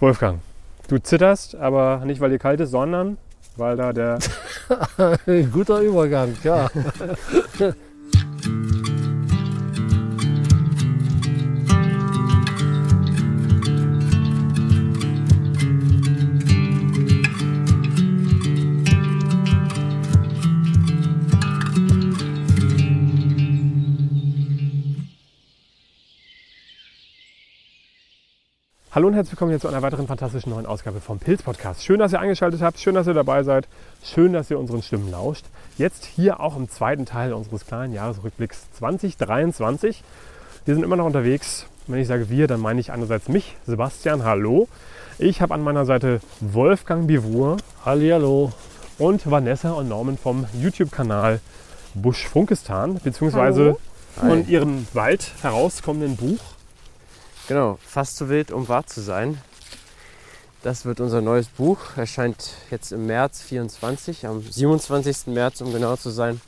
Wolfgang, du zitterst, aber nicht, weil dir kalt ist, sondern weil da der. Guter Übergang, ja. Hallo und herzlich willkommen hier zu einer weiteren fantastischen neuen Ausgabe vom Pilz Podcast. Schön, dass ihr eingeschaltet habt, schön, dass ihr dabei seid, schön, dass ihr unseren Stimmen lauscht. Jetzt hier auch im zweiten Teil unseres kleinen Jahresrückblicks 2023. Wir sind immer noch unterwegs. Wenn ich sage wir, dann meine ich einerseits mich, Sebastian, hallo. Ich habe an meiner Seite Wolfgang Bivur. Hallihallo. Und Vanessa und Norman vom YouTube-Kanal Busch Funkistan, beziehungsweise Hallo. von ihrem Wald herauskommenden Buch Genau, fast so wild, um wahr zu sein. Das wird unser neues Buch. Erscheint jetzt im März 24, am 27. März, um genau zu sein.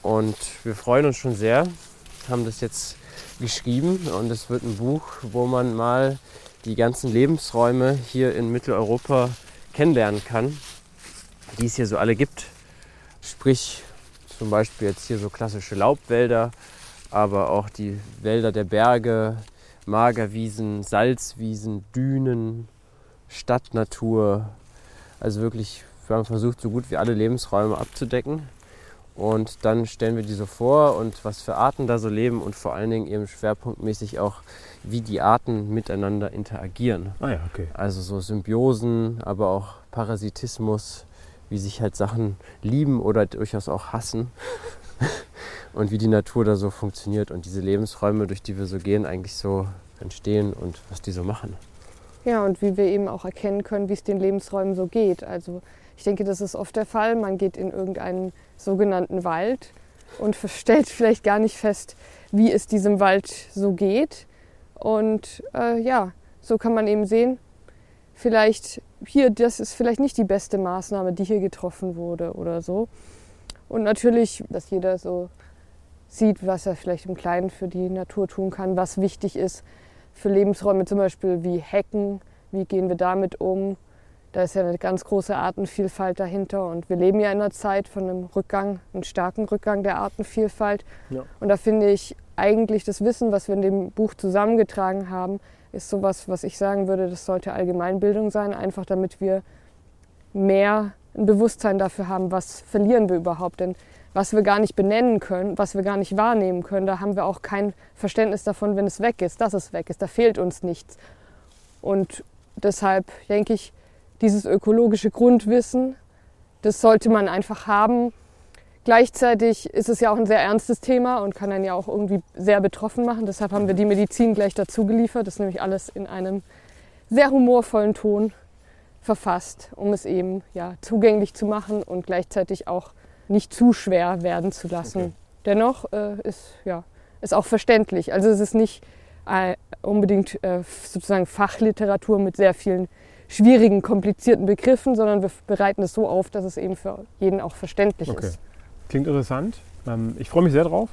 Und wir freuen uns schon sehr, haben das jetzt geschrieben und es wird ein Buch, wo man mal die ganzen Lebensräume hier in Mitteleuropa kennenlernen kann, die es hier so alle gibt. Sprich, zum Beispiel jetzt hier so klassische Laubwälder, aber auch die Wälder der Berge, Magerwiesen, Salzwiesen, Dünen, Stadtnatur. Also wirklich, wir haben versucht, so gut wie alle Lebensräume abzudecken. Und dann stellen wir die so vor und was für Arten da so leben und vor allen Dingen eben schwerpunktmäßig auch, wie die Arten miteinander interagieren. Ah ja, okay. Also so Symbiosen, aber auch Parasitismus, wie sich halt Sachen lieben oder durchaus auch hassen. und wie die Natur da so funktioniert und diese Lebensräume, durch die wir so gehen, eigentlich so entstehen und was die so machen. Ja, und wie wir eben auch erkennen können, wie es den Lebensräumen so geht. Also ich denke, das ist oft der Fall. Man geht in irgendeinen sogenannten Wald und stellt vielleicht gar nicht fest, wie es diesem Wald so geht. Und äh, ja, so kann man eben sehen, vielleicht hier, das ist vielleicht nicht die beste Maßnahme, die hier getroffen wurde oder so. Und natürlich, dass jeder so sieht, was er vielleicht im Kleinen für die Natur tun kann, was wichtig ist für Lebensräume, zum Beispiel wie Hecken, wie gehen wir damit um. Da ist ja eine ganz große Artenvielfalt dahinter und wir leben ja in einer Zeit von einem Rückgang, einem starken Rückgang der Artenvielfalt. Ja. Und da finde ich eigentlich das Wissen, was wir in dem Buch zusammengetragen haben, ist sowas, was ich sagen würde, das sollte Allgemeinbildung sein, einfach damit wir mehr ein Bewusstsein dafür haben, was verlieren wir überhaupt. Denn was wir gar nicht benennen können, was wir gar nicht wahrnehmen können, da haben wir auch kein Verständnis davon, wenn es weg ist, dass es weg ist. Da fehlt uns nichts. Und deshalb denke ich, dieses ökologische Grundwissen, das sollte man einfach haben. Gleichzeitig ist es ja auch ein sehr ernstes Thema und kann einen ja auch irgendwie sehr betroffen machen. Deshalb haben wir die Medizin gleich dazu geliefert. Das ist nämlich alles in einem sehr humorvollen Ton verfasst, um es eben ja, zugänglich zu machen und gleichzeitig auch nicht zu schwer werden zu lassen. Okay. Dennoch äh, ist, ja, ist auch verständlich. Also es ist nicht äh, unbedingt äh, sozusagen Fachliteratur mit sehr vielen schwierigen, komplizierten Begriffen, sondern wir bereiten es so auf, dass es eben für jeden auch verständlich Okay. ist. Klingt interessant. Ähm, ich freue mich sehr drauf.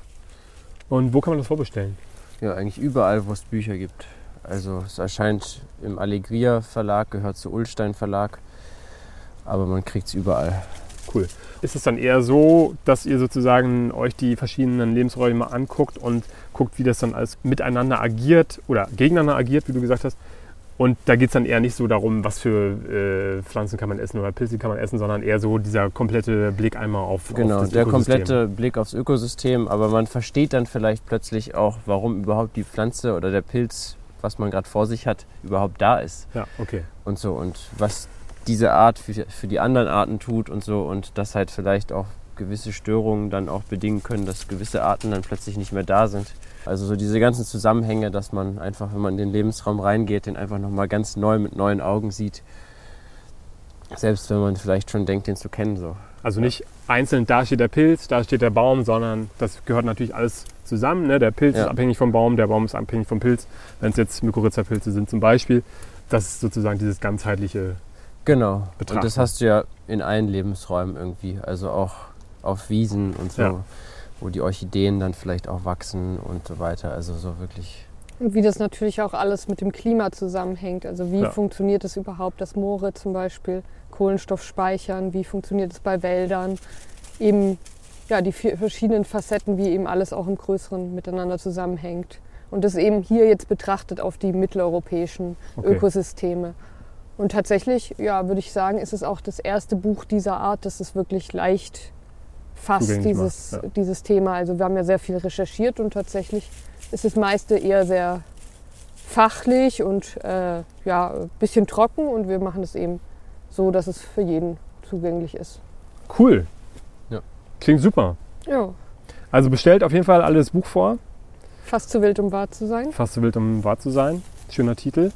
Und wo kann man das vorbestellen? Ja, eigentlich überall, wo es Bücher gibt. Also es erscheint im Allegria Verlag, gehört zu Ullstein Verlag, aber man kriegt es überall. Cool. Ist es dann eher so, dass ihr sozusagen euch die verschiedenen Lebensräume anguckt und guckt, wie das dann alles miteinander agiert oder gegeneinander agiert, wie du gesagt hast? Und da geht es dann eher nicht so darum, was für äh, Pflanzen kann man essen oder Pilze kann man essen, sondern eher so dieser komplette Blick einmal auf, Genau, auf das der Ökosystem. komplette Blick aufs Ökosystem, aber man versteht dann vielleicht plötzlich auch, warum überhaupt die Pflanze oder der Pilz, was man gerade vor sich hat, überhaupt da ist Ja, okay. und so und was diese Art für, für die anderen Arten tut und so und dass halt vielleicht auch gewisse Störungen dann auch bedingen können, dass gewisse Arten dann plötzlich nicht mehr da sind. Also so diese ganzen Zusammenhänge, dass man einfach, wenn man in den Lebensraum reingeht, den einfach nochmal ganz neu mit neuen Augen sieht. Selbst wenn man vielleicht schon denkt, den zu kennen. So. Also nicht einzeln, da steht der Pilz, da steht der Baum, sondern das gehört natürlich alles zusammen. Ne? Der Pilz Ja. ist abhängig vom Baum, der Baum ist abhängig vom Pilz. Wenn es jetzt Mykorrhiza-Pilze sind zum Beispiel, das ist sozusagen dieses ganzheitliche. Genau. Betrachten. Und das hast du ja in allen Lebensräumen irgendwie. Also auch auf Wiesen und so, Ja. wo die Orchideen dann vielleicht auch wachsen und so weiter. Also so wirklich Und wie das natürlich auch alles mit dem Klima zusammenhängt. Also wie Ja. funktioniert es überhaupt, dass Moore zum Beispiel Kohlenstoff speichern? Wie funktioniert es bei Wäldern? Eben ja, die vier verschiedenen Facetten, wie eben alles auch im Größeren miteinander zusammenhängt. Und das eben hier jetzt betrachtet auf die mitteleuropäischen Okay. Ökosysteme. Und tatsächlich, ja, würde ich sagen, ist es auch das erste Buch dieser Art, das es wirklich leicht fasst, Zugänglich dieses, macht, ja. dieses Thema. Also wir haben ja sehr viel recherchiert und tatsächlich ist das meiste eher sehr fachlich und äh, ja, ein bisschen trocken und wir machen es eben so, dass es für jeden zugänglich ist. Cool. Ja. Klingt super. Ja, Also bestellt auf jeden Fall alles Buch vor. fast zu wild, um wahr zu sein. Fast so wild, um wahr zu sein. Schöner Titel.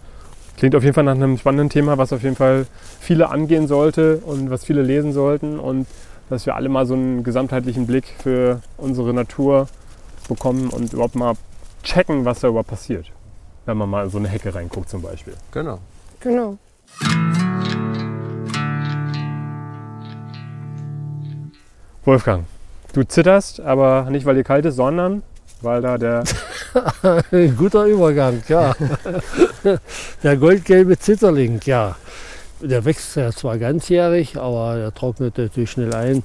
Klingt auf jeden Fall nach einem spannenden Thema, was auf jeden Fall viele angehen sollte und was viele lesen sollten. Und dass wir alle mal so einen gesamtheitlichen Blick für unsere Natur bekommen und überhaupt mal checken, was da überhaupt passiert. Wenn man mal in so eine Hecke reinguckt zum Beispiel. Genau. Genau. Wolfgang, du zitterst, aber nicht, weil dir kalt ist, sondern weil da der Ein guter Übergang, ja. der goldgelbe Zitterling, ja. Der wächst ja zwar ganzjährig, aber der trocknet natürlich schnell ein.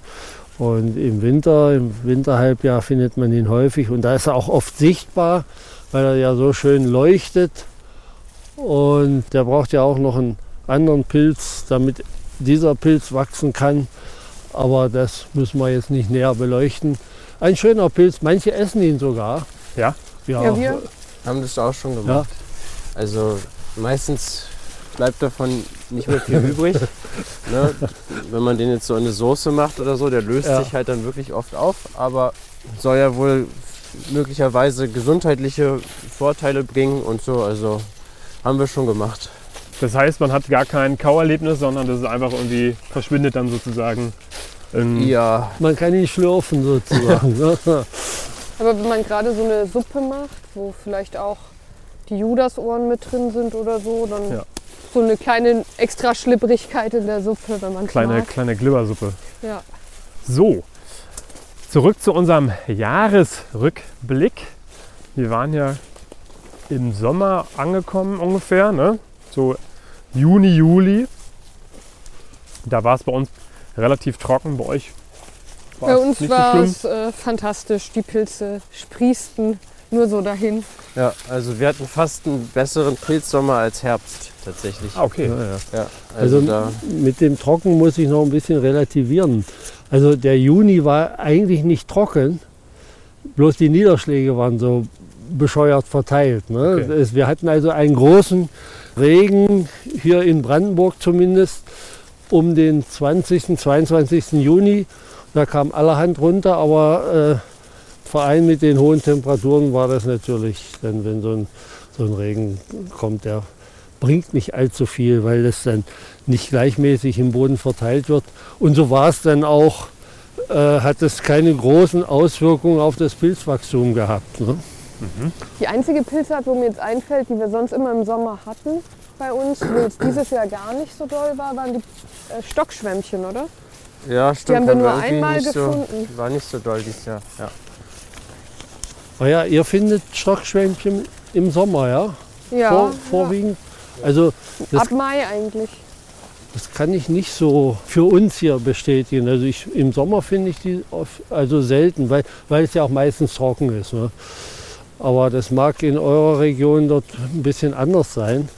Und im Winter, im Winterhalbjahr findet man ihn häufig und da ist er auch oft sichtbar, weil er ja so schön leuchtet. Und der braucht ja auch noch einen anderen Pilz, damit dieser Pilz wachsen kann. Aber das müssen wir jetzt nicht näher beleuchten. Ein schöner Pilz, manche essen ihn sogar. Ja? Ja, Ja, wir Haben das auch schon gemacht. Also meistens bleibt davon nicht mehr viel übrig. Ne? Wenn man den jetzt so in eine Soße macht oder so, der löst Ja. sich halt dann wirklich oft auf. Aber soll ja wohl möglicherweise gesundheitliche Vorteile bringen und so. Also haben wir schon gemacht. Das heißt, man hat gar kein Kauerlebnis, sondern das ist einfach irgendwie verschwindet dann sozusagen. Ja, Man kann ihn schlürfen sozusagen. Aber wenn man gerade so eine Suppe macht, wo vielleicht auch die Judasohren mit drin sind oder so, dann Ja. so eine kleine extra Schlipprigkeit in der Suppe, wenn man Kleine, mag. kleine Glibbersuppe. Ja. So, zurück zu unserem Jahresrückblick. Wir waren ja im Sommer angekommen ungefähr, ne? so Juni, Juli. Da war es bei uns relativ trocken, bei euch war Bei uns war so es äh, fantastisch. Die Pilze sprießten nur so dahin. ja, also wir hatten fast einen besseren Pilzsommer als Herbst tatsächlich. Ah, okay. Ja, ja. Ja, also, Also da, mit dem Trocken muss ich noch ein bisschen relativieren. Also der Juni war eigentlich nicht trocken, bloß die Niederschläge waren so bescheuert verteilt. Ne? Okay. Es, wir hatten also einen großen Regen, hier in Brandenburg zumindest, um den 20., 22. Juni. Da kam allerhand runter, aber äh, vereint mit den hohen Temperaturen war das natürlich, dann wenn so ein, so ein Regen kommt, der bringt nicht allzu viel, weil das dann nicht gleichmäßig im Boden verteilt wird. Und so war es dann auch, äh, hat es keine großen Auswirkungen auf das Pilzwachstum gehabt. Ne? Die einzige Pilzart, wo mir jetzt einfällt, die wir sonst immer im Sommer hatten bei uns, wo jetzt dieses Jahr gar nicht so doll war, waren die äh, Stockschwämmchen, oder? Ja, stimmt. haben wir nur einmal gefunden. So, war nicht so doll dieses Jahr. Ja. Aber ja, ihr findet Stockschwämmchen im Sommer, ja? Ja. Vor, vorwiegend. Also das, Ab Mai eigentlich. das kann ich nicht so für uns hier bestätigen. Also ich, im Sommer finde ich die oft, also selten, weil, weil es ja auch meistens trocken ist. Ne? Aber das mag in eurer Region dort ein bisschen anders sein.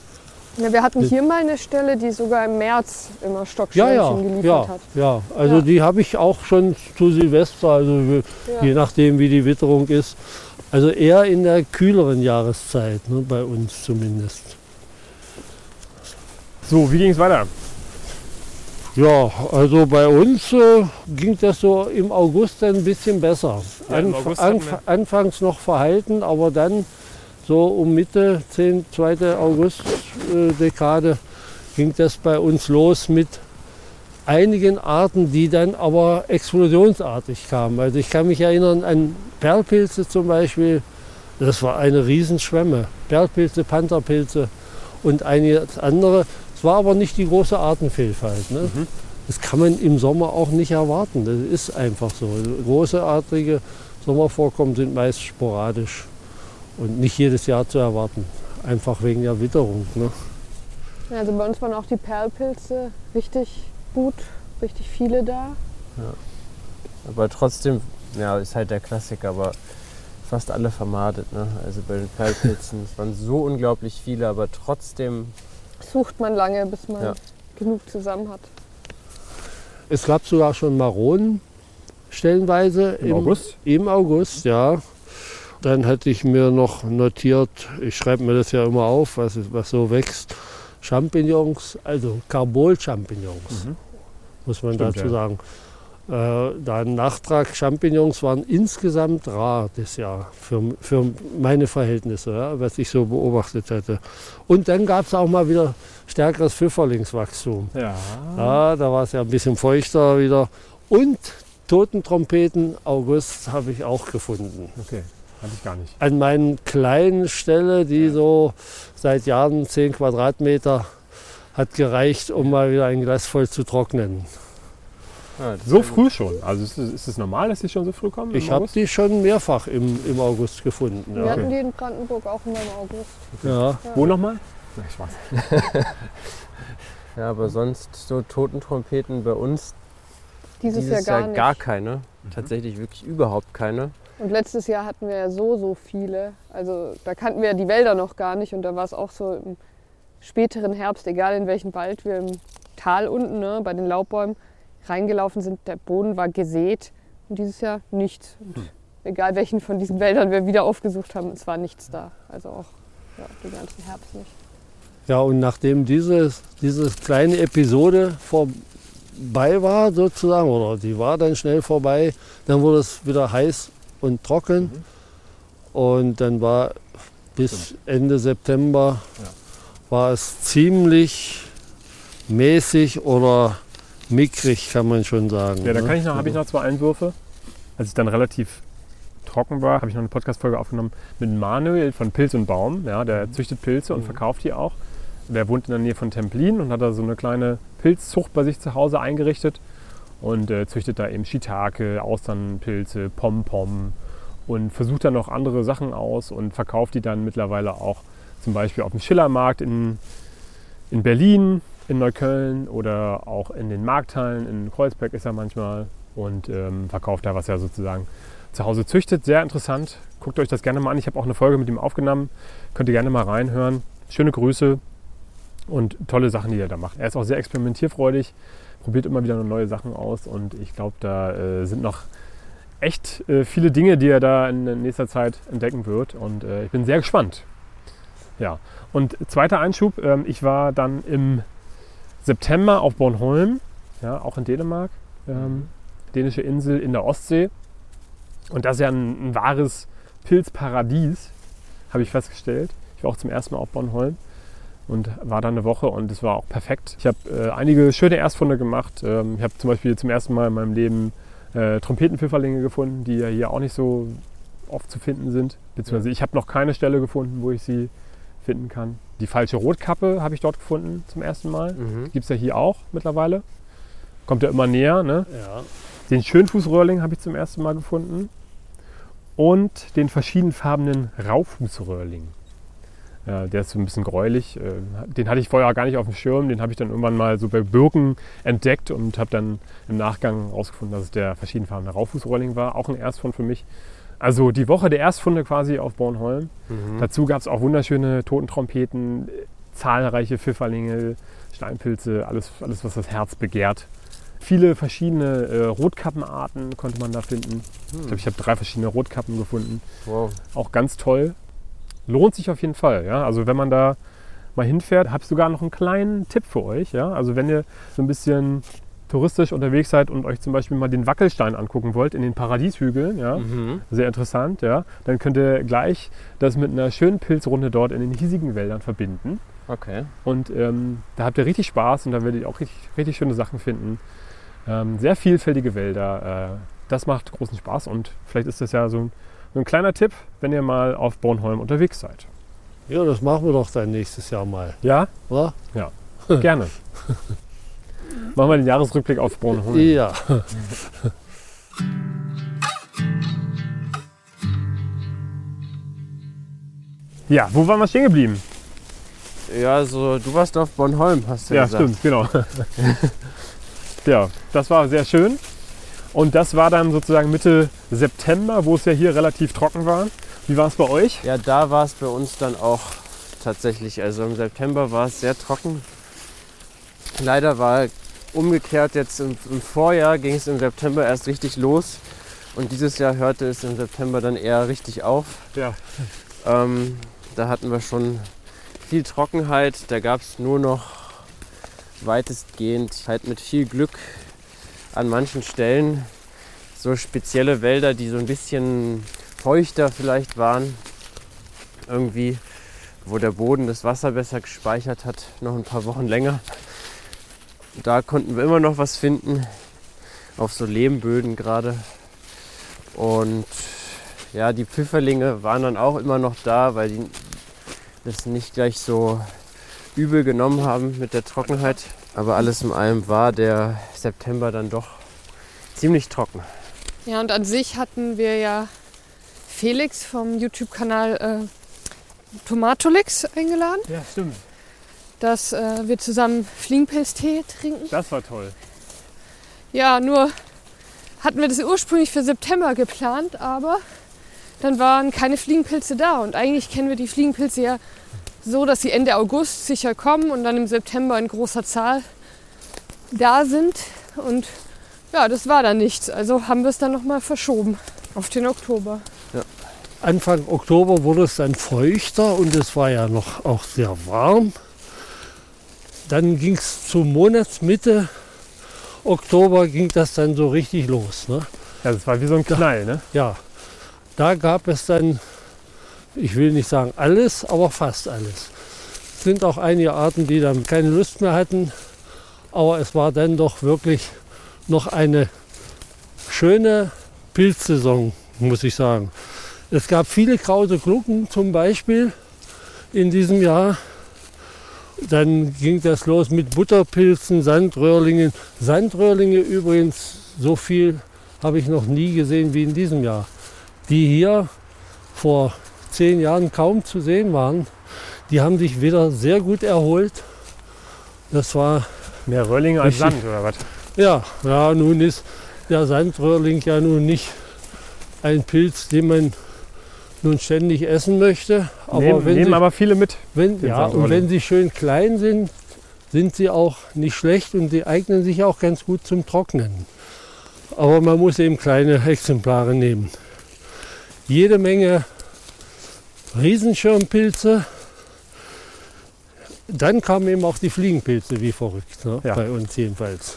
Ja, wir hatten hier mal eine Stelle, die sogar im März immer Ja, Stockschwämmchen ja, geliefert ja, hat. ja. Also Ja. die habe ich auch schon zu Silvester, also wir- Ja. je nachdem wie die Witterung ist. Also eher in der kühleren Jahreszeit, ne, bei uns zumindest. So, wie ging es weiter? Ja, also bei uns äh, ging das so im August dann ein bisschen besser. Ja, Anf anf anfangs noch verhalten, aber dann so um Mitte, 10, 2. August-Dekade ging das bei uns los mit einigen Arten, die dann aber explosionsartig kamen. Also ich kann mich erinnern an Perlpilze zum Beispiel. Das war eine Riesenschwemme. Perlpilze, Pantherpilze und einiges andere. Es war aber nicht die große Artenvielfalt. Ne? Mhm. Das kann man im Sommer auch nicht erwarten. Das ist einfach so. Großeartige Sommervorkommen sind meist sporadisch. Und nicht jedes Jahr zu erwarten. Einfach wegen der Witterung. Ne? Ja, Also bei uns waren auch die Perlpilze richtig gut, richtig viele da. Aber trotzdem, ja, ist halt der Klassiker, aber fast alle vermadet. Ne? Also bei den Perlpilzen, es waren so unglaublich viele, aber trotzdem, Sucht man lange, bis man Ja. genug zusammen hat. Es gab sogar schon Maronen stellenweise Im August? Im August, ja. Dann hatte ich mir noch notiert, ich schreibe mir das ja immer auf, was, was so wächst. Champignons, also Carbol-Champignons, muss man Mhm. Stimmt, dazu ja. sagen. Äh, dann Nachtrag Champignons waren insgesamt rar das Jahr für, für meine Verhältnisse, ja, was ich so beobachtet hätte. Und dann gab es auch mal wieder stärkeres Pfifferlingswachstum. Ja. Ja, da war es ja ein bisschen feuchter wieder. Und Totentrompeten August habe ich auch gefunden. Okay, hatte ich gar nicht. An meinen kleinen Stelle, die so seit Jahren 10 Quadratmeter hat gereicht, um mal wieder ein Glas voll zu trocknen. ja, das So ja früh schon. Also ist es, es normal, dass die schon so früh kommen? Ich habe die schon mehrfach im, im August gefunden. Wir Ja. hatten die in Brandenburg auch immer im August. Ja. Wo nochmal? Na, ich weiß. Ja, aber sonst so Totentrompeten bei uns Dieses, dieses Jahr Jahr gar gar nicht. keine. Tatsächlich wirklich überhaupt keine. Und letztes Jahr hatten wir ja so, so viele. Also da kannten wir ja die Wälder noch gar nicht. Und da war es auch so im späteren Herbst, egal in welchem Wald wir im Tal unten ne, bei den Laubbäumen reingelaufen sind, der Boden war gesät. Und dieses Jahr nichts. Und egal welchen von diesen Wäldern wir wieder aufgesucht haben, es war nichts da. Also auch ja, den ganzen Herbst nicht. Ja, und nachdem dieses, diese kleine Episode vorbei war, sozusagen, oder die war dann schnell vorbei, dann wurde es wieder heiß und trocken. Und dann war bis Ende September war es ziemlich mäßig oder mickrig, kann man schon sagen. Ja, da ne? kann ich noch, habe ich noch zwei Einwürfe. Als es dann relativ trocken war, habe ich noch eine Podcast-Folge aufgenommen mit Manuel von Pilz und Baum. Ja, der züchtet Pilze und verkauft die auch. Der wohnt in der Nähe von Templin und hat da so eine kleine Pilzzucht bei sich zu Hause eingerichtet und äh, züchtet da eben Shiitake, Austernpilze, Pom-Pom und versucht dann noch andere Sachen aus und verkauft die dann mittlerweile auch zum Beispiel auf dem Schillermarkt in, in Berlin, in Neukölln oder auch in den Markthallen. In Kreuzberg ist er manchmal und ähm, verkauft da, was er sozusagen zu Hause züchtet. Sehr interessant. Guckt euch das gerne mal an. Ich habe auch eine Folge mit ihm aufgenommen. Könnt ihr gerne mal reinhören. Schöne Grüße und tolle Sachen, die er da macht. Er ist auch sehr experimentierfreudig, probiert immer wieder neue Sachen aus und ich glaube, da äh, sind noch echt äh, viele Dinge, die er da in nächster Zeit entdecken wird und äh, ich bin sehr gespannt. Ja, und zweiter Einschub, ähm, ich war dann im September auf Bornholm, ja, auch in Dänemark, ähm, dänische Insel in der Ostsee. Und das ist ja ein, ein wahres Pilzparadies, habe ich festgestellt. Ich war auch zum ersten Mal auf Bornholm und war da eine Woche und es war auch perfekt. Ich habe äh, einige schöne Erstfunde gemacht. Ähm, ich habe zum Beispiel zum ersten Mal in meinem Leben äh, Trompetenpfifferlinge gefunden, die ja hier auch nicht so oft zu finden sind. Beziehungsweise ich habe noch keine Stelle gefunden, wo ich sie finden kann. Die falsche Rotkappe habe ich dort gefunden zum ersten Mal. Mhm. Gibt es ja hier auch mittlerweile. Kommt ja immer näher. Ne? Ja. Den Schönfußröhrling habe ich zum ersten Mal gefunden. Und den verschiedenfarbenen Raufußröhrling. Ja, der ist so ein bisschen gräulich. äh, Den hatte ich vorher gar nicht auf dem Schirm. Den habe ich dann irgendwann mal so bei Birken entdeckt und habe dann im Nachgang herausgefunden, dass es der verschiedenfarbene Raufußröhrling war. Auch ein Erstfund für mich. Also die Woche der Erstfunde quasi auf Bornholm. Mhm. Dazu gab es auch wunderschöne Totentrompeten, äh, zahlreiche Pfifferlinge, Steinpilze, alles, alles was das Herz begehrt. Viele verschiedene äh, Rotkappenarten konnte man da finden. Ich glaube, ich habe drei verschiedene Rotkappen gefunden. Wow. Auch ganz toll. Lohnt sich auf jeden Fall. Ja? Also wenn man da mal hinfährt, habe ich sogar noch einen kleinen Tipp für euch. Ja? Also wenn ihr so ein bisschen touristisch unterwegs seid und euch zum Beispiel mal den Wackelstein angucken wollt in den Paradieshügeln, ja, Mhm. sehr interessant, ja, dann könnt ihr gleich das mit einer schönen Pilzrunde dort in den hiesigen Wäldern verbinden. Okay. Und ähm, da habt ihr richtig Spaß und da werdet ihr auch richtig, richtig schöne Sachen finden. Ähm, sehr vielfältige Wälder. Äh, das macht großen Spaß und vielleicht ist das ja so ein, so ein kleiner Tipp, wenn ihr mal auf Bornholm unterwegs seid. ja, das machen wir doch dann nächstes Jahr mal, Ja, oder? gerne. Machen wir den Jahresrückblick auf Bornholm. Ja. Ja, wo waren wir stehen geblieben? Ja, so du warst auf Bornholm, hast du Ja, gesagt. stimmt, genau. ja, das war sehr schön. Und das war dann sozusagen Mitte September, wo es ja hier relativ trocken war. Wie war es bei euch? Ja, da war es bei uns dann auch tatsächlich. Also im September war es sehr trocken. Leider war umgekehrt jetzt im, im Vorjahr ging es im September erst richtig los. Und dieses Jahr hörte es im September dann eher richtig auf. Ja. Ähm, da hatten wir schon viel Trockenheit. Da gab es nur noch weitestgehend halt mit viel Glück an manchen Stellen so spezielle Wälder, die so ein bisschen feuchter vielleicht waren. Irgendwie, wo der Boden das Wasser besser gespeichert hat, noch ein paar Wochen länger. Da konnten wir immer noch was finden, auf so Lehmböden gerade. Und ja, die Pfifferlinge waren dann auch immer noch da, weil die das nicht gleich so übel genommen haben mit der Trockenheit. Aber alles in allem war der September dann doch ziemlich trocken. Ja, und an sich hatten wir ja Felix vom YouTube-Kanal äh, Tomatolix eingeladen, Ja, stimmt. dass äh, wir zusammen Fliegenpilztee trinken. Das war toll. Ja, nur hatten wir das ursprünglich für September geplant, aber dann waren keine Fliegenpilze da. Und eigentlich kennen wir die Fliegenpilze ja so, dass sie Ende August sicher kommen und dann im September in großer Zahl da sind. Und ja, das war dann nichts. Also haben wir es dann nochmal verschoben auf den Oktober. Anfang Oktober wurde es dann feuchter und es war ja noch auch sehr warm. Dann ging es zur Monatsmitte Oktober ging das dann so richtig los. Ne? Ja, das war wie so ein Knall, ne? Ja, da gab es dann, ich will nicht sagen alles, aber fast alles. Es sind auch einige Arten, die dann keine Lust mehr hatten, aber es war dann doch wirklich noch eine schöne Pilzsaison, muss ich sagen. Es gab viele krause Glucken zum Beispiel in diesem Jahr. Dann ging das los mit Butterpilzen, Sandröhrlingen. Sandröhrlinge übrigens, so viel habe ich noch nie gesehen wie in diesem Jahr. Die hier vor zehn Jahren kaum zu sehen waren, die haben sich wieder sehr gut erholt. Das war, Mehr Röhrlinge als. Sand oder was? ja, ja, nun ist der Sandröhrling ja nun nicht ein Pilz, den man nun ständig essen möchte. Aber nehmen wenn nehmen sie, aber viele mit. wenn, ja, und wenn sie schön klein sind, sind sie auch nicht schlecht und sie eignen sich auch ganz gut zum Trocknen. Aber man muss eben kleine Exemplare nehmen. Jede Menge Riesenschirmpilze. Dann kamen eben auch die Fliegenpilze wie verrückt, ne? Ja. bei uns jedenfalls.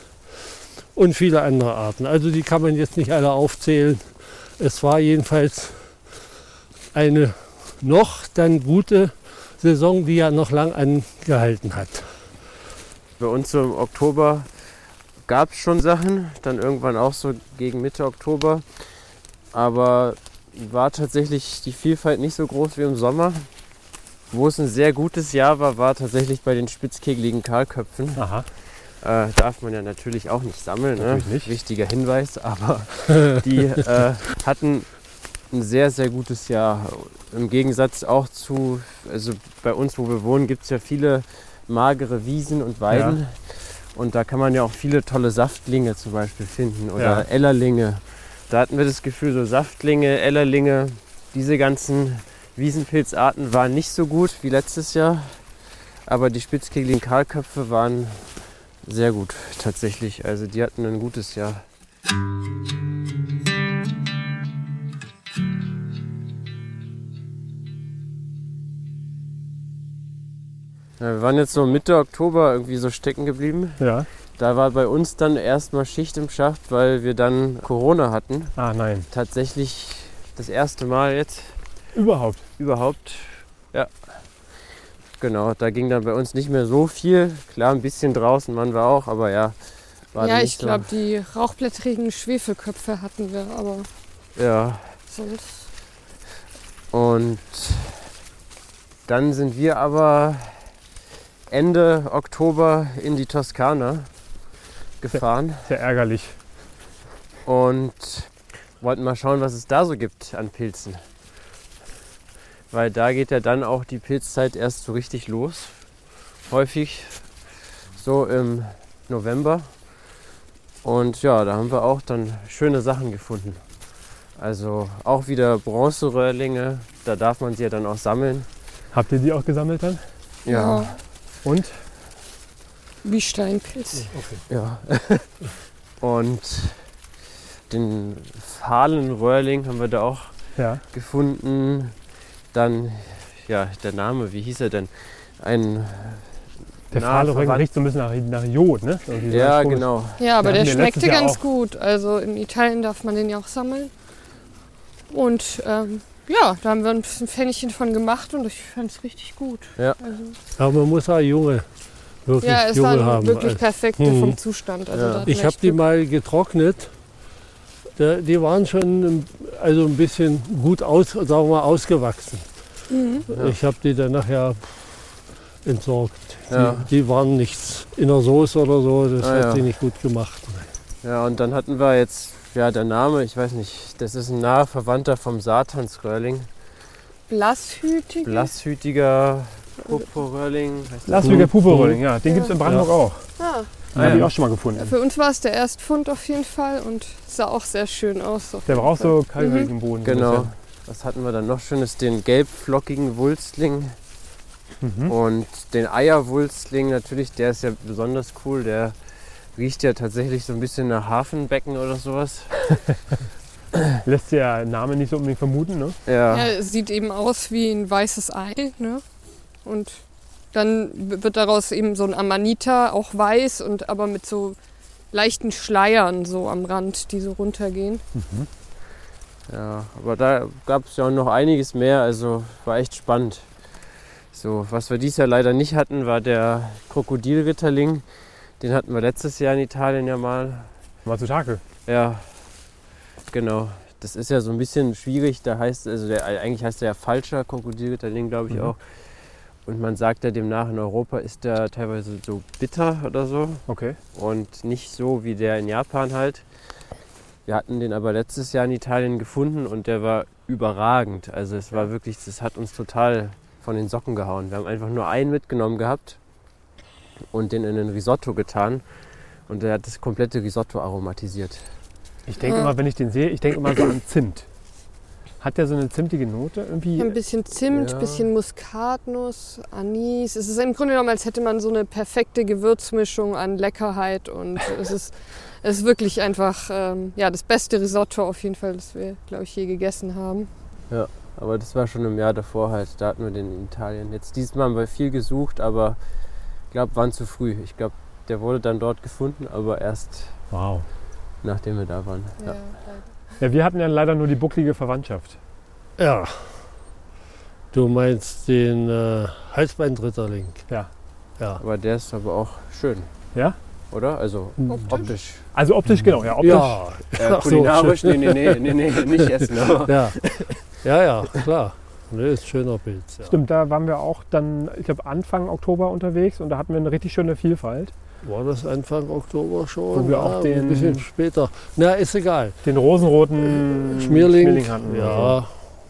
Und viele andere Arten. Also die kann man jetzt nicht alle aufzählen. Es war jedenfalls eine noch dann gute Saison, die ja noch lang angehalten hat. Bei uns so im Oktober gab es schon Sachen, dann irgendwann auch so gegen Mitte Oktober. Aber war tatsächlich die Vielfalt nicht so groß wie im Sommer. Wo es ein sehr gutes Jahr war, war tatsächlich bei den spitzkegeligen Kahlköpfen. Aha. Äh, darf man ja natürlich auch nicht sammeln, ne? Natürlich nicht. wichtiger Hinweis, aber die äh, hatten ein sehr, sehr gutes Jahr. Im Gegensatz auch zu, also bei uns, wo wir wohnen, gibt es ja viele magere Wiesen und Weiden. Und da kann man ja auch viele tolle Saftlinge zum Beispiel finden oder Ja. Ellerlinge. Da hatten wir das Gefühl, so Saftlinge, Ellerlinge, diese ganzen Wiesenpilzarten waren nicht so gut wie letztes Jahr. Aber die spitzkegeligen Kahlköpfe waren sehr gut tatsächlich. Also die hatten ein gutes Jahr. Ja, wir waren jetzt so Mitte Oktober irgendwie so stecken geblieben. Ja. Da war bei uns dann erstmal Schicht im Schacht, weil wir dann Corona hatten. Ah, nein. Tatsächlich das erste Mal jetzt Überhaupt. überhaupt. Ja. Genau, da ging dann bei uns nicht mehr so viel. Klar, ein bisschen draußen waren wir auch, aber ja. War ja, ich nicht so- glaube, die rauchblättrigen Schwefelköpfe hatten wir, aber Ja, sonst. und dann sind wir aber Ende Oktober in die Toskana gefahren Sehr ärgerlich. und wollten mal schauen, was es da so gibt an Pilzen. weil da geht ja dann auch die Pilzzeit erst so richtig los. Häufig so im November. Und ja, da haben wir auch dann schöne Sachen gefunden. Also auch wieder Bronzeröhrlinge, da darf man sie ja dann auch sammeln. Habt ihr die auch gesammelt dann? Ja, Und? Wie Steinpilz. ja. Und den fahlen Röhrling haben wir da auch Ja. gefunden. Dann, ja, der Name, wie hieß er denn? Ein, Der fahle verwandt- riecht so ein bisschen nach, nach Jod, ne? Irgendwie so ja, genau. Ja, aber der schmeckte ganz auch. gut. Also in Italien darf man den ja auch sammeln. Und ähm, ja, da haben wir ein bisschen Pfännchen von gemacht und ich fand es richtig gut. Ja. Also, Aber man muss auch junge, wirklich ja, es junge waren haben. wirklich perfekte Mhm. vom Zustand. Also Ja. Ich habe die mal getrocknet. Da- Die waren schon also ein bisschen gut aus, sagen wir mal, ausgewachsen. Mhm. Ja. Ich habe die dann nachher entsorgt. Ja. Die, die waren nichts in der Soße oder so. Das Ah, hat ja. die nicht gut gemacht. Ja, und dann hatten wir jetzt, ja, der Name, ich weiß nicht, das ist ein naher Verwandter vom Satansröhrling. Blasshütig. Blasshütiger Purpurröhrling. heißt das? Lasswiger Mhm. Puperolling, ja. Den Ja. gibt es in Brandenburg auch. Ah, Den Ah, habe ich ja. auch schon mal gefunden. für uns war es der Erstfund auf jeden Fall und sah auch sehr schön aus. Der braucht Fall. so kalkhaltigen Boden. so ein Genau. Was hatten wir dann noch Schönes? Den gelbflockigen Wulstling Mhm. und den Eierwulstling natürlich, der ist ja besonders cool. Der riecht ja tatsächlich so ein bisschen nach Hafenbecken oder sowas. Lässt der Name nicht so unbedingt vermuten, ne? Ja, Ja, sieht eben aus wie ein weißes Ei. Ne? Und dann wird daraus eben so ein Amanita, auch weiß, und aber mit so leichten Schleiern so am Rand, die so runtergehen. ja aber da gab es ja auch noch einiges mehr, also war echt spannend. So, was wir dieses Jahr leider nicht hatten, war der Krokodilritterling. Den hatten wir letztes Jahr in Italien ja mal. Mal zutage. Ja, genau. Das ist ja so ein bisschen schwierig. Da heißt, also der, eigentlich heißt der ja falscher Krokodilritterling, glaube ich Mhm. auch. Und man sagt ja demnach, in Europa ist der teilweise so bitter oder so Okay. und nicht so wie der in Japan halt. Wir hatten den aber letztes Jahr in Italien gefunden und der war überragend. Also es war wirklich, das hat uns total von den Socken gehauen. Wir haben einfach nur einen mitgenommen gehabt und den in ein Risotto getan und der hat das komplette Risotto aromatisiert. Ich denke immer, wenn ich den sehe, ich denke immer so an Zimt. Hat der so eine zimtige Note? Irgendwie. Ein bisschen Zimt, Ja. bisschen Muskatnuss, Anis. Es ist im Grunde genommen, als hätte man so eine perfekte Gewürzmischung an Leckerheit und es ist, es ist wirklich einfach ähm, ja, das beste Risotto auf jeden Fall, das wir, glaube ich, je gegessen haben. Aber das war schon im Jahr davor halt. Da hatten wir den in Italien. Jetzt diesmal haben wir viel gesucht, aber ich glaube, waren zu früh. Ich glaube, der wurde dann dort gefunden, aber erst Wow. nachdem wir da waren. Ja. Ja. Ja, wir hatten ja leider nur die bucklige Verwandtschaft. Ja. Du meinst den äh, Halsbandritterling. Ja. Ja. Aber der ist aber auch schön. Ja? Oder? Also Optisch. optisch. Also optisch, genau. Ja, optisch. Ja. Äh, kulinarisch, nee, nee, nee, nee, nee, nicht essen. Aber ja. Ja, ja, klar. Ne, ist ein schöner Pilz. Ja. Stimmt, da waren wir auch dann, ich glaube, Anfang Oktober unterwegs und da hatten wir eine richtig schöne Vielfalt. War das Anfang Oktober schon? Wo wir auch den- Ein bisschen später. Na, ist egal. Den rosenroten Schmierling, hatten wir. ja,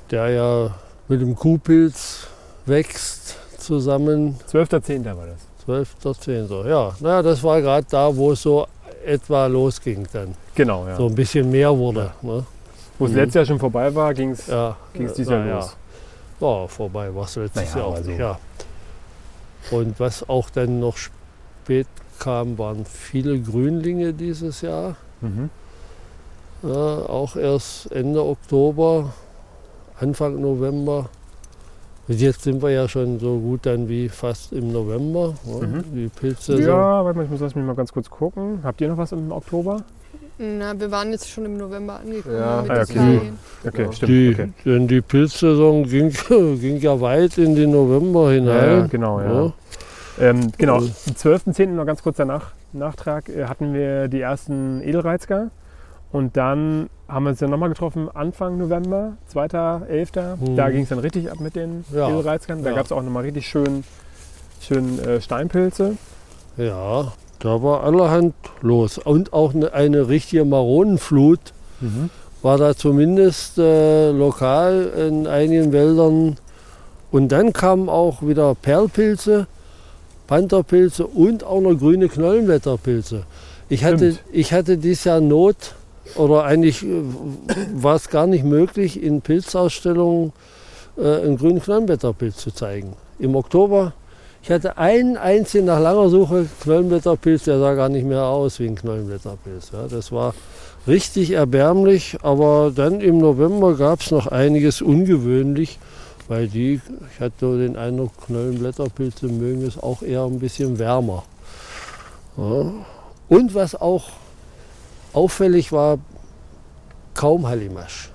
der ja mit dem Kuhpilz wächst zusammen. 12.10. war das. 12.10. Ja, na, das war gerade da, wo es so etwa losging dann. Genau, ja. So ein bisschen mehr wurde. Ne? Wo es Mhm. letztes Jahr schon vorbei war, ging es Ja, ging's äh, dieses Jahr los. Ja. ja, vorbei war es letztes Naja, Jahr auch aber nicht. so. Ja. Und was auch dann noch spät kam, waren viele Grünlinge dieses Jahr. Mhm. Ja, auch erst Ende Oktober, Anfang November. Und jetzt sind wir ja schon so gut dann wie fast im November. Ja, Mhm. Die Pilzsaison. Ja, warte mal, ich muss lass mich mal ganz kurz gucken. Habt ihr noch was im Oktober? Na, wir waren jetzt schon im November angekommen Ja. mit Ah, okay. Ferien. Okay, stimmt. Die, okay. Denn die Pilzsaison ging, ging ja weit in den November Ja, hinein. genau, ja. Ja. Ähm, genau, am 12.10. noch ganz kurz danach, Nachtrag, äh, hatten wir die ersten Edelreizger. Und dann haben wir uns dann nochmal getroffen, Anfang November, 2.11. Mhm. Da ging es dann richtig ab mit den Ja. Edelreizgern. Da Ja. gab es auch nochmal richtig schön, schön äh, Steinpilze. ja, da war allerhand los. Und auch eine, eine richtige Maronenflut war da zumindest äh, lokal in einigen Wäldern Und dann kamen auch wieder Perlpilze, Pantherpilze und auch noch grüne Knollenblätterpilze. Ich hatte, Stimmt. ich hatte dieses Jahr Not, oder eigentlich äh, war es gar nicht möglich, in Pilzausstellungen äh, einen grünen Knollenblätterpilz zu zeigen. Im Oktober, ich hatte einen einzigen nach langer Suche Knollenblätterpilz, der sah gar nicht mehr aus wie ein Knollenblätterpilz. Ja, das war richtig erbärmlich, aber dann im November gab es noch einiges ungewöhnlich, weil die, ich hatte so den Eindruck, Knollenblätterpilze mögen es auch eher ein bisschen wärmer. Ja. Und was auch auffällig war, kaum Hallimasch.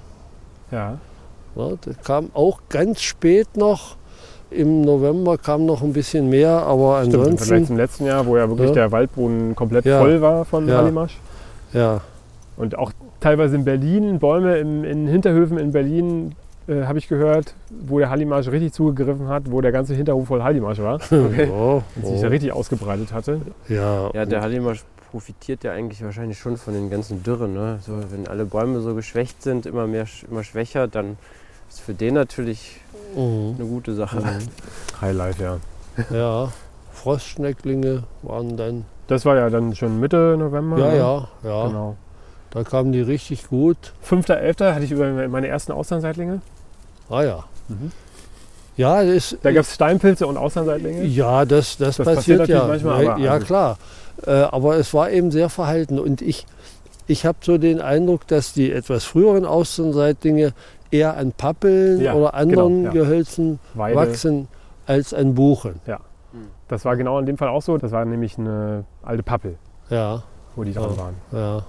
Ja. Ja, das kam auch ganz spät noch. Im November kam noch ein bisschen mehr, aber Stimmt, im Vergleich ansonsten, zum letzten Jahr, wo ja wirklich Ja. der Waldboden komplett voll war von Ja. Hallimasch. ja, Und auch teilweise in Berlin, Bäume in, in Hinterhöfen in Berlin, äh, habe ich gehört, wo der Hallimarsch richtig zugegriffen hat, wo der ganze Hinterhof voll Hallimarsch war Okay. oh, und sich da richtig ausgebreitet hatte. ja, Ja, der Hallimarsch profitiert ja eigentlich wahrscheinlich schon von den ganzen Dürren. Ne? So, wenn alle Bäume so geschwächt sind, immer mehr, immer schwächer, dann ist für den natürlich mhm. eine gute Sache. Highlight, ja. ja, Frostschnecklinge waren dann, Das war ja dann schon Mitte November. ja, ne? ja, ja, Genau. da kamen die richtig gut. 5.11. hatte ich über meine ersten Austernseitlinge. Ah ja. Mhm. Ja, das, Da gab es Steinpilze und Austernseitlinge. ja das, das, Das passiert passiert ja. manchmal, ja, aber ja, also- klar. Äh, aber es war eben sehr verhalten. Und ich, ich habe so den Eindruck, dass die etwas früheren Austernseitlinge eher an Pappeln Ja, oder anderen genau, ja. Gehölzen Weide. wachsen als an Buchen. Das war genau in dem Fall auch so. Das war nämlich eine alte Pappel, Ja, wo die dran Ja. waren. ja.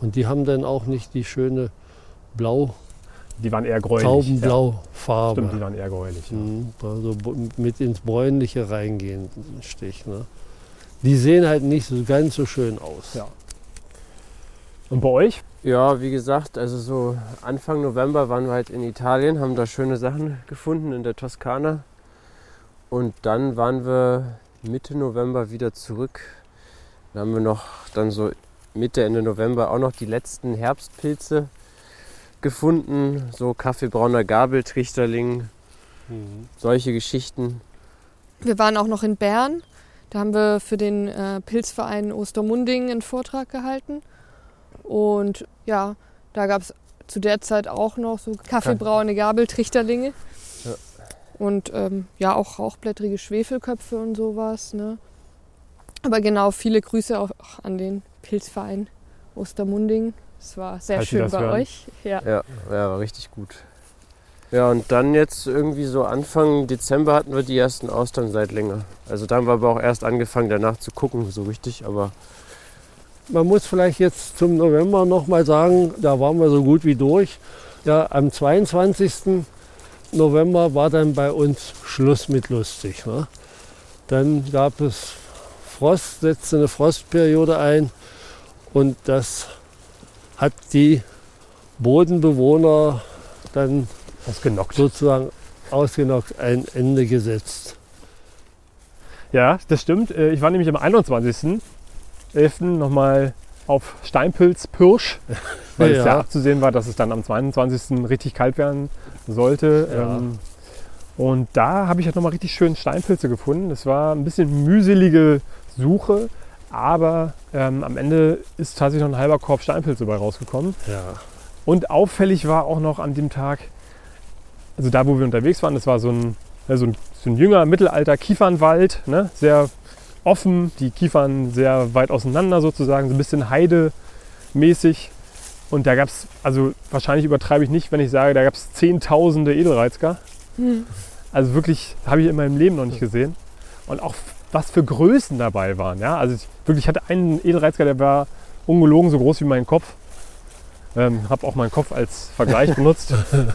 Und die haben dann auch nicht die schöne blau, Die waren eher gräulich. taubenblau Ja. Farbe. Stimmt, die waren eher gräulich. Ja. Mhm, Also mit ins Bräunliche reingehen, ein Stich. Ne? Die sehen halt nicht so ganz so schön aus. Ja. Und bei euch? Ja, wie gesagt, also so Anfang November waren wir halt in Italien, haben da schöne Sachen gefunden in der Toskana. Und dann waren wir Mitte November wieder zurück. Da haben wir noch dann so Mitte, Ende November auch noch die letzten Herbstpilze gefunden. So kaffeebrauner Gabeltrichterling, solche Geschichten. Wir waren auch noch in Bern. Da haben wir für den äh, Pilzverein Ostermunding einen Vortrag gehalten. Und ja, da gab es zu der Zeit auch noch so kaffeebraune Gabeltrichterlinge. Ja. Und ähm, ja, auch rauchblättrige Schwefelköpfe und sowas. Ne? Aber genau, viele Grüße auch an den Pilzverein Ostermunding. Es war sehr Falls schön bei hören. euch. Ja. Ja, ja, war richtig gut. Ja, und dann jetzt irgendwie so Anfang Dezember hatten wir die ersten Austernseitlinge. Also da haben wir aber auch erst angefangen danach zu gucken, so richtig. Aber Man muss vielleicht jetzt zum November noch mal sagen, da waren wir so gut wie durch. Ja, am 22. November war dann bei uns Schluss mit lustig. Ne? Dann gab es Frost, setzte eine Frostperiode ein und das hat die Bodenbewohner dann Ausgenockt. sozusagen ausgenockt ein Ende gesetzt. Ja, das stimmt. Äh, Ich war nämlich am 21.11. nochmal auf Steinpilz Pirsch, weil es ja Ja. abzusehen war, dass es dann am 22. richtig kalt werden sollte. Ja. Ähm, Und da habe ich halt nochmal richtig schön Steinpilze gefunden. Das war ein bisschen mühselige Suche, aber ähm, am Ende ist tatsächlich noch ein halber Korb Steinpilze dabei rausgekommen. Ja. Und auffällig war auch noch an dem Tag, also da, wo wir unterwegs waren, das war so ein, ja, so ein, so ein jünger, mittelalter Kiefernwald, ne? sehr offen, die Kiefern sehr weit auseinander sozusagen, so ein bisschen heidemäßig. Und da gab es, also wahrscheinlich übertreibe ich nicht, wenn ich sage, da gab es zehntausende Edelreizker. Hm. Also wirklich, habe ich in meinem Leben noch nicht gesehen. Und auch was für Größen dabei waren. Ja? Also ich, wirklich, ich hatte einen Edelreizker, der war ungelogen so groß wie mein Kopf. Ähm, habe auch meinen Kopf als Vergleich benutzt.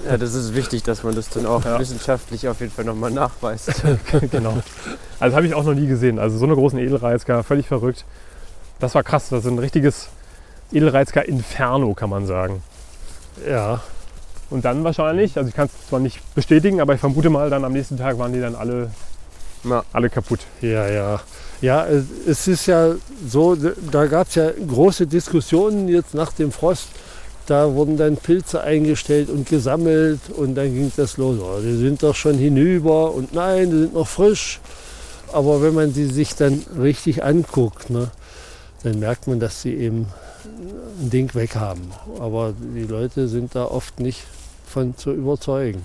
ja, das ist wichtig, dass man das dann auch Ja. wissenschaftlich auf jeden Fall nochmal nachweist. genau. Also habe ich auch noch nie gesehen. Also so eine großen Edelreizker, völlig verrückt. Das war krass. Das ist ein richtiges Edelreizker-Inferno, kann man sagen. Ja, Und dann wahrscheinlich, also ich kann es zwar nicht bestätigen, aber ich vermute mal, dann am nächsten Tag waren die dann alle, Ja. alle kaputt. Ja, ja. Ja, es- ist ja so, da gab es ja große Diskussionen jetzt nach dem Frost, da wurden dann Pilze eingestellt und gesammelt und dann ging das los. Oh, die sind doch schon hinüber und nein, die sind noch frisch. Aber wenn man sie sich dann richtig anguckt, ne, dann merkt man, dass sie eben ein Ding weg haben. Aber die Leute sind da oft nicht von zu überzeugen.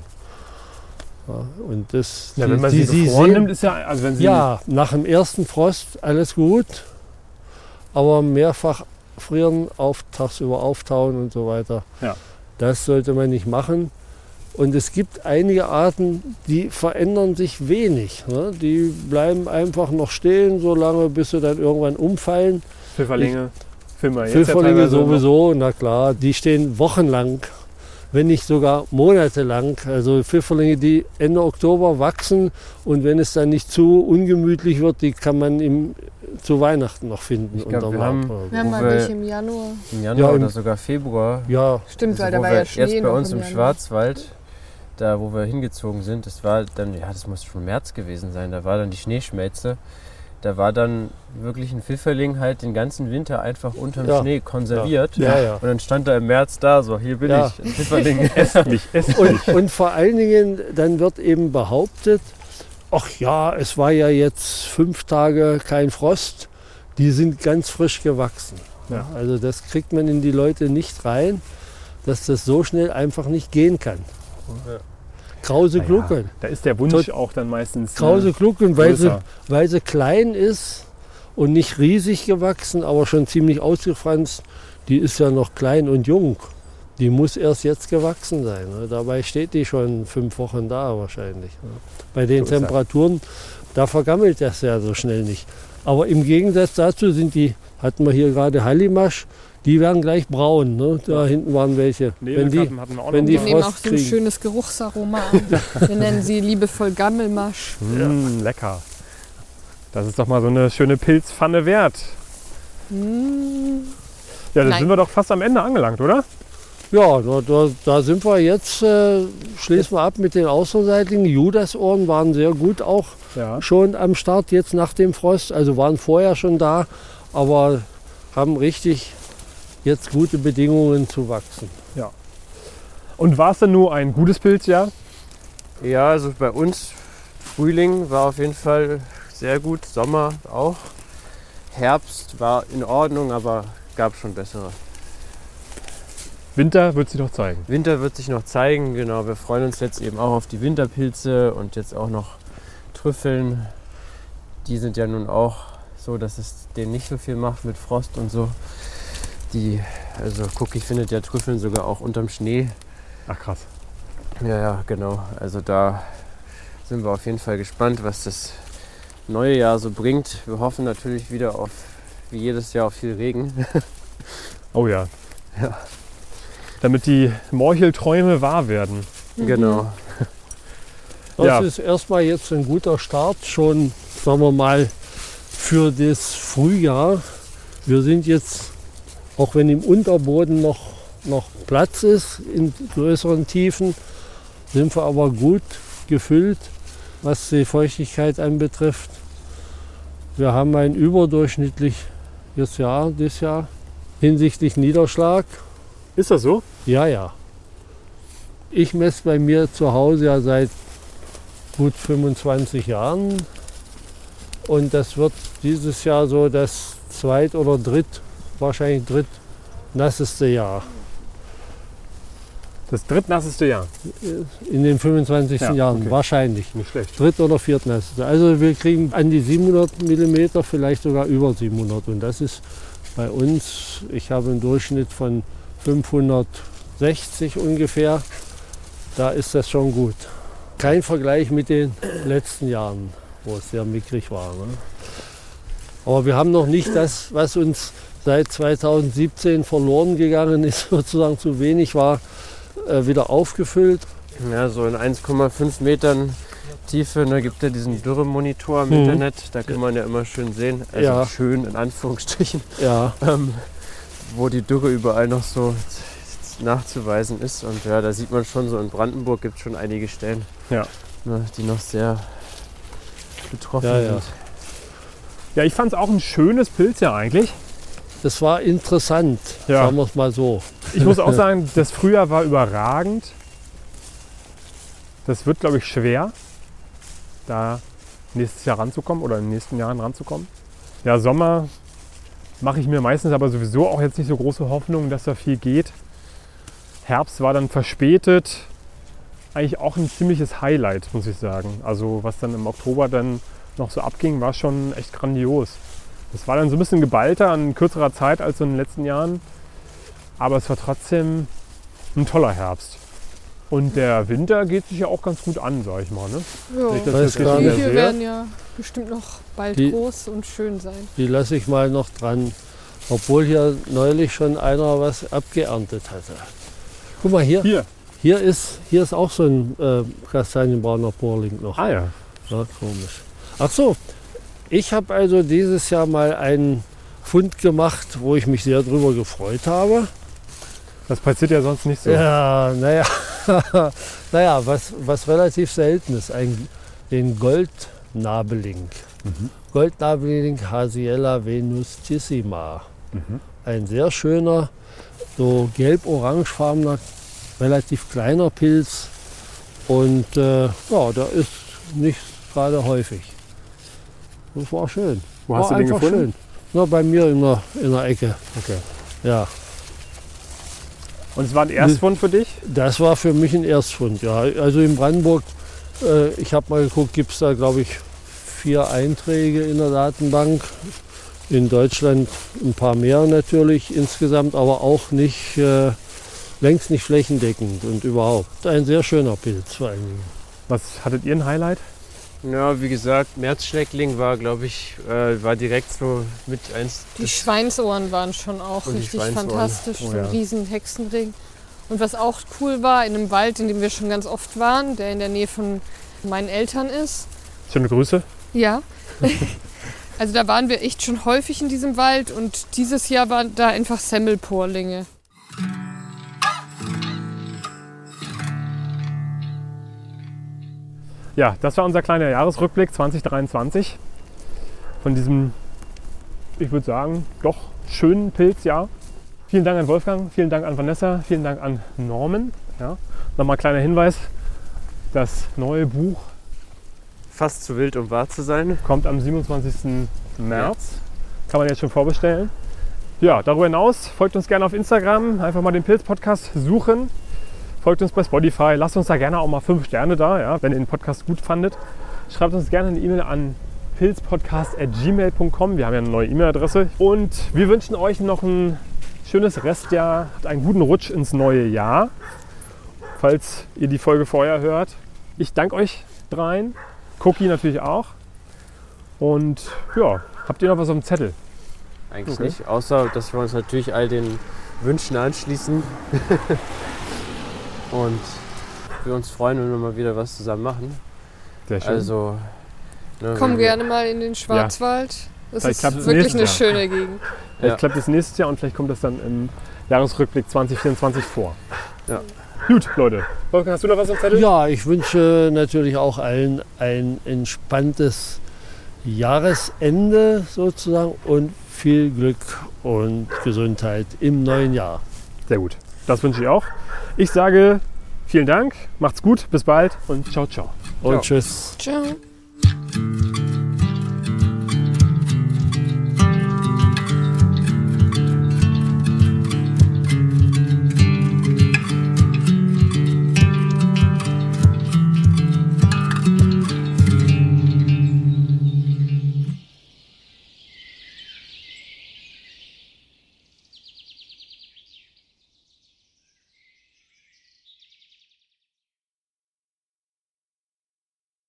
Ja, und das, Ja, die- wenn man die- sie gefroren nimmt, ist ja, also wenn sie ja, nach dem ersten Frost alles gut, aber mehrfach frieren, auf, tagsüber auftauen und so weiter. Ja. Das sollte man nicht machen. Und es gibt einige Arten, die verändern sich wenig. Ne? Die bleiben einfach noch stehen, so lange, bis sie dann irgendwann umfallen. Pfifferlinge, Pfifferlinge teilweise noch. sowieso, na klar, die stehen wochenlang, wenn nicht sogar monatelang. Also Pfifferlinge, die Ende Oktober wachsen und wenn es dann nicht zu ungemütlich wird, die kann man im, zu Weihnachten noch finden. Ich glaub, wir haben-. Wir haben wir- welche im Januar. Im Januar Ja, im- oder sogar Februar. ja, Stimmt, Also weil da war ja Schnee jetzt bei uns im Januar. Schwarzwald, da wo wir hingezogen sind, das war dann, ja, das muss schon März gewesen sein, da war dann die Schneeschmelze. Da war dann wirklich ein Pfifferling halt den ganzen Winter einfach unterm Ja. Schnee konserviert. ja, ja. Und dann stand er im März da, so, hier bin ich, ein Pfifferling. Estlich, estlich. Und, und vor allen Dingen, dann wird eben behauptet, ach ja, es war ja jetzt fünf Tage kein Frost, die sind ganz frisch gewachsen. Also das kriegt man in die Leute nicht rein, dass das so schnell einfach nicht gehen kann. Ja. Krause Glucke. Da ist der Wunsch auch dann meistens Krause äh, Glucke, weil sie, weil sie klein ist und nicht riesig gewachsen, aber schon ziemlich ausgefranst, die ist ja noch klein und jung. Die muss erst jetzt gewachsen sein. Ne? Dabei steht die schon fünf Wochen da wahrscheinlich. Ne? Bei den So. Temperaturen, da vergammelt das ja so schnell nicht. Aber im Gegensatz dazu sind die, hatten wir hier gerade Hallimasch, die werden gleich braun. Ne? Da hinten waren welche. Wenn die, hatten wir auch wenn noch die. Wir nehmen auch Frost so ein kriegen. schönes Geruchsaroma an. Wir nennen sie liebevoll Gammelmasch. Mm, lecker. Das ist doch mal so eine schöne Pilzpfanne wert. Mm. Ja, dann Nein. sind wir doch fast am Ende angelangt, oder? Ja, da, da, da sind wir jetzt, äh, schließen wir ab mit den Außerseitlingen. Judasohren waren sehr gut auch Ja. schon am Start jetzt nach dem Frost. Also waren vorher schon da, aber haben richtig jetzt gute Bedingungen zu wachsen. Und war es denn nur ein gutes Pilzjahr? Ja, also bei uns Frühling war auf jeden Fall sehr gut, Sommer auch. Herbst war in Ordnung, aber gab schon bessere. Winter wird sich doch zeigen. Winter wird sich noch zeigen, genau. Wir freuen uns jetzt eben auch auf die Winterpilze und jetzt auch noch Trüffeln. Die sind ja nun auch so, dass es denen nicht so viel macht mit Frost und so. Die, also Cookie findet ja Trüffeln sogar auch unterm Schnee. Ach krass. Ja, ja, genau. Also da sind wir auf jeden Fall gespannt, was das neue Jahr so bringt. Wir hoffen natürlich wieder auf, wie jedes Jahr, auf viel Regen. Oh ja. Ja. Damit die Morchelträume wahr werden. Genau. Das Ja. ist erstmal jetzt ein guter Start, schon, sagen wir mal, für das Frühjahr. Wir sind jetzt, auch wenn im Unterboden noch, noch Platz ist, in größeren Tiefen, sind wir aber gut gefüllt, was die Feuchtigkeit anbetrifft. Wir haben ein überdurchschnittliches Jahr dieses Jahr hinsichtlich Niederschlag. Ist das so? Ja, ja. Ich messe bei mir zu Hause ja seit gut 25 Jahren. Und das wird dieses Jahr so das zweit- oder dritt, wahrscheinlich dritt nasseste Jahr Das drittnasseste Jahr. in den 25 Ja, Jahren. okay. Wahrscheinlich. Nicht schlecht. Dritt- oder viertnasseste. Also wir kriegen an die 700 Millimeter, vielleicht sogar über 700. Und das ist bei uns, ich habe einen Durchschnitt von 560 ungefähr. Da ist das schon gut. Kein Vergleich mit den letzten Jahren, wo es sehr mickrig war. Ne? Aber wir haben noch nicht das, was uns seit 2017 verloren gegangen ist, sozusagen zu wenig war, äh, wieder aufgefüllt. Ja, so in 1,5 Metern Tiefe. Da gibt ja diesen Dürremonitor im Mhm. Internet. Da kann man ja immer schön sehen, also Ja. schön in Anführungsstrichen, Ja, ähm, wo die Dürre überall noch so nachzuweisen ist. Und ja, da sieht man schon so in Brandenburg gibt es schon einige Stellen, Ja. ne, die noch sehr betroffen Ja, ja. sind. Ja, ich fand es auch ein schönes Pilzjahr eigentlich. Das war interessant, Ja. sagen wir es mal so. ich muss auch sagen, das Frühjahr war überragend. Das wird, glaube ich, schwer, da nächstes Jahr ranzukommen oder in den nächsten Jahren ranzukommen. Ja, Sommer mache ich mir meistens aber sowieso auch jetzt nicht so große Hoffnung, dass da viel geht. Herbst war dann verspätet. Eigentlich auch ein ziemliches Highlight, muss ich sagen. Also was dann im Oktober dann noch so abging, war schon echt grandios. Das war dann so ein bisschen geballter an kürzerer Zeit als so in den letzten Jahren. Aber es war trotzdem ein toller Herbst. Und der Winter geht sich ja auch ganz gut an, sag ich mal. Ne? Ja. Weiß das jetzt Die sehr- werden ja bestimmt noch bald Die- groß und schön sein. Die lasse ich mal noch dran. Obwohl hier neulich schon einer was abgeerntet hatte. Guck mal hier. Hier. Hier ist, hier ist auch so ein äh, kastanienbrauner Bohrling noch. Ah ja. Ja, komisch. Ach so, ich habe also dieses Jahr mal einen Fund gemacht, wo ich mich sehr drüber gefreut habe. Das passiert ja sonst nicht so. Ja, naja, naja was, was relativ selten ist, ein, den Goldnabeling. Mhm. Goldnabeling Hasiella venustissima. Mhm. Ein sehr schöner, so gelb-orangefarbener, relativ kleiner Pilz. Und äh, ja, der ist nicht gerade häufig. Das war schön. Wo hast war du den gefunden? Schön. Na, bei mir in der, in der Ecke. Okay. Ja, Und es war ein Erstfund für dich? das war für mich ein Erstfund. Ja, also in Brandenburg, äh, ich habe mal geguckt, gibt es da glaube ich vier Einträge in der Datenbank. In Deutschland ein paar mehr natürlich insgesamt, aber auch nicht, äh, längst nicht flächendeckend und überhaupt. Ein sehr schöner Pilz vor allen Dingen. Was hattet ihr ein Highlight? Ja, wie gesagt, Märzschneckling war, glaube ich, äh, war direkt so mit eins. Die Schweinsohren waren schon auch die richtig fantastisch. Oh ja. ein riesen Hexenring. Und was auch cool war, in einem Wald, in dem wir schon ganz oft waren, der in der Nähe von meinen Eltern ist. Schöne Grüße. Ja. also da waren wir echt schon häufig in diesem Wald und dieses Jahr waren da einfach Semmelporlinge. Ja, das war unser kleiner Jahresrückblick 2023. Von diesem, ich würde sagen, doch schönen Pilzjahr. Vielen Dank an Wolfgang, vielen Dank an Vanessa, vielen Dank an Norman. Ja. Nochmal kleiner Hinweis, das neue Buch Fast zu wild, um wahr zu sein. kommt am 27. März. Kann man jetzt schon vorbestellen. Ja, darüber hinaus folgt uns gerne auf Instagram. Einfach mal den Pilz-Podcast suchen. Folgt uns bei Spotify. Lasst uns da gerne auch mal fünf Sterne da, ja, wenn ihr den Podcast gut fandet. Schreibt uns gerne eine E-Mail an pilzpodcast.gmail.com. Wir haben ja eine neue E-Mail-Adresse. Und wir wünschen euch noch ein schönes Restjahr, einen guten Rutsch ins neue Jahr, falls ihr die Folge vorher hört. Ich danke euch dreien. Cookie natürlich auch. Und ja, habt ihr noch was auf dem Zettel? Eigentlich Okay. nicht, außer dass wir uns natürlich all den Wünschen anschließen. Und wir uns freuen, wenn wir mal wieder was zusammen machen. Sehr schön. Also. ne, Komm gerne mal in den Schwarzwald. Das Vielleicht ist wirklich eine Jahr. schöne Gegend. vielleicht ja. klappt es nächstes Jahr und vielleicht kommt das dann im Jahresrückblick 2024 vor. Ja. Gut, Leute. Wolfgang, hast du noch was auf dem Zettel? Ja, ich wünsche natürlich auch allen ein entspanntes Jahresende sozusagen und viel Glück und Gesundheit im neuen Jahr. Sehr gut. Das wünsche ich auch. Ich sage vielen Dank, macht's gut, bis bald und ciao, ciao. Und tschüss. Ciao.